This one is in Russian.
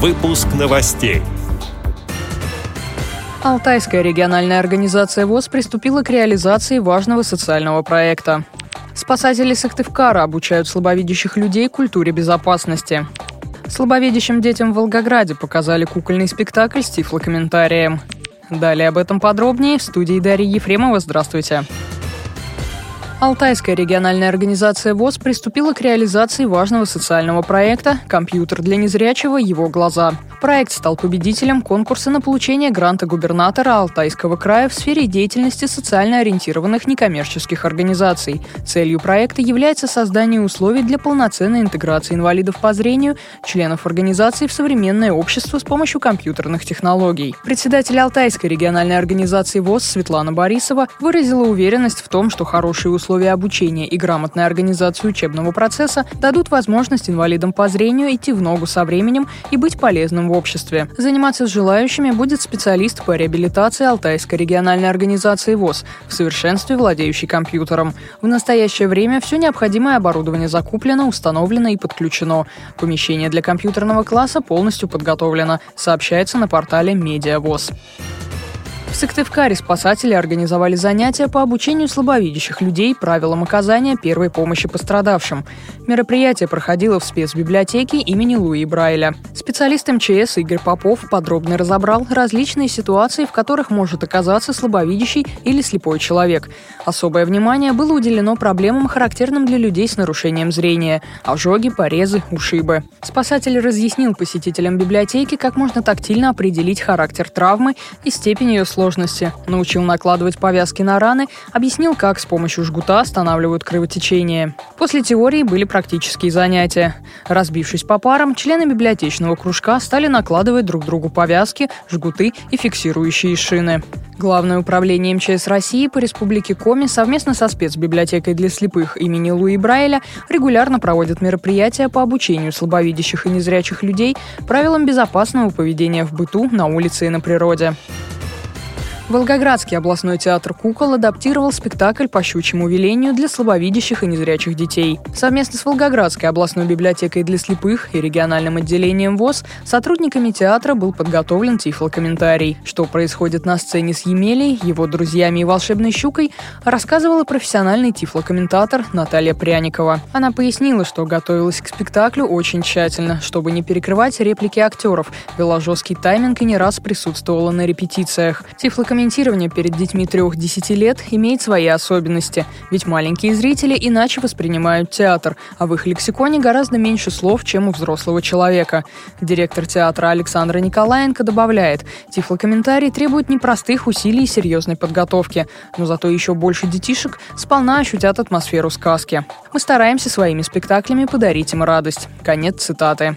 Выпуск новостей. Алтайская региональная организация ВОЗ приступила к реализации важного социального проекта. Спасатели Сыктывкара обучают слабовидящих людей культуре безопасности. Слабовидящим детям в Волгограде показали кукольный спектакль с тифлокомментарием. Далее об этом подробнее в студии Дарьи Ефремова. Здравствуйте. Алтайская региональная организация ВОЗ приступила к реализации важного социального проекта «Компьютер для незрячего. Его глаза». Проект стал победителем конкурса на получение гранта губернатора Алтайского края в сфере деятельности социально ориентированных некоммерческих организаций. Целью проекта является создание условий для полноценной интеграции инвалидов по зрению, членов организации в современное общество с помощью компьютерных технологий. Председатель Алтайской региональной организации ВОЗ Светлана Борисова выразила уверенность в том, что хорошие условия обучения и грамотная организация учебного процесса дадут возможность инвалидам по зрению идти в ногу со временем и быть полезным в обществе. Заниматься с желающими будет специалист по реабилитации Алтайской региональной организации ВОЗ, в совершенстве владеющий компьютером. В настоящее время все необходимое оборудование закуплено, установлено и подключено. Помещение для компьютерного класса полностью подготовлено, сообщается на портале «Медиавоз». В Сыктывкаре спасатели организовали занятия по обучению слабовидящих людей правилам оказания первой помощи пострадавшим. Мероприятие проходило в спецбиблиотеке имени Луи Брайля. Специалист МЧС Игорь Попов подробно разобрал различные ситуации, в которых может оказаться слабовидящий или слепой человек. Особое внимание было уделено проблемам, характерным для людей с нарушением зрения – ожоги, порезы, ушибы. Спасатель разъяснил посетителям библиотеки, как можно тактильно определить характер травмы и степень ее сложности. Научил накладывать повязки на раны, объяснил, как с помощью жгута останавливают кровотечение. После теории были практические занятия. Разбившись по парам, члены библиотечного кружка стали накладывать друг другу повязки, жгуты и фиксирующие шины. Главное управление МЧС России по Республике Коми совместно со спецбиблиотекой для слепых имени Луи Брайля регулярно проводит мероприятия по обучению слабовидящих и незрячих людей правилам безопасного поведения в быту, на улице и на природе. Волгоградский областной театр «Кукол» адаптировал спектакль по щучьему велению для слабовидящих и незрячих детей. Совместно с Волгоградской областной библиотекой для слепых и региональным отделением ВОЗ сотрудниками театра был подготовлен тифлокомментарий. Что происходит на сцене с Емелей, его друзьями и волшебной щукой, рассказывала профессиональный тифлокомментатор Наталья Пряникова. Она пояснила, что готовилась к спектаклю очень тщательно, чтобы не перекрывать реплики актеров, вела жесткий тайминг и не раз присутствовала на репетициях. Тифлокомментарий Комментирование перед детьми 3-10 лет имеет свои особенности, ведь маленькие зрители иначе воспринимают театр, а в их лексиконе гораздо меньше слов, чем у взрослого человека. Директор театра Александра Николаенко добавляет, тифлокомментарий требует непростых усилий и серьезной подготовки, но зато еще больше детишек сполна ощутят атмосферу сказки. Мы стараемся своими спектаклями подарить им радость. Конец цитаты.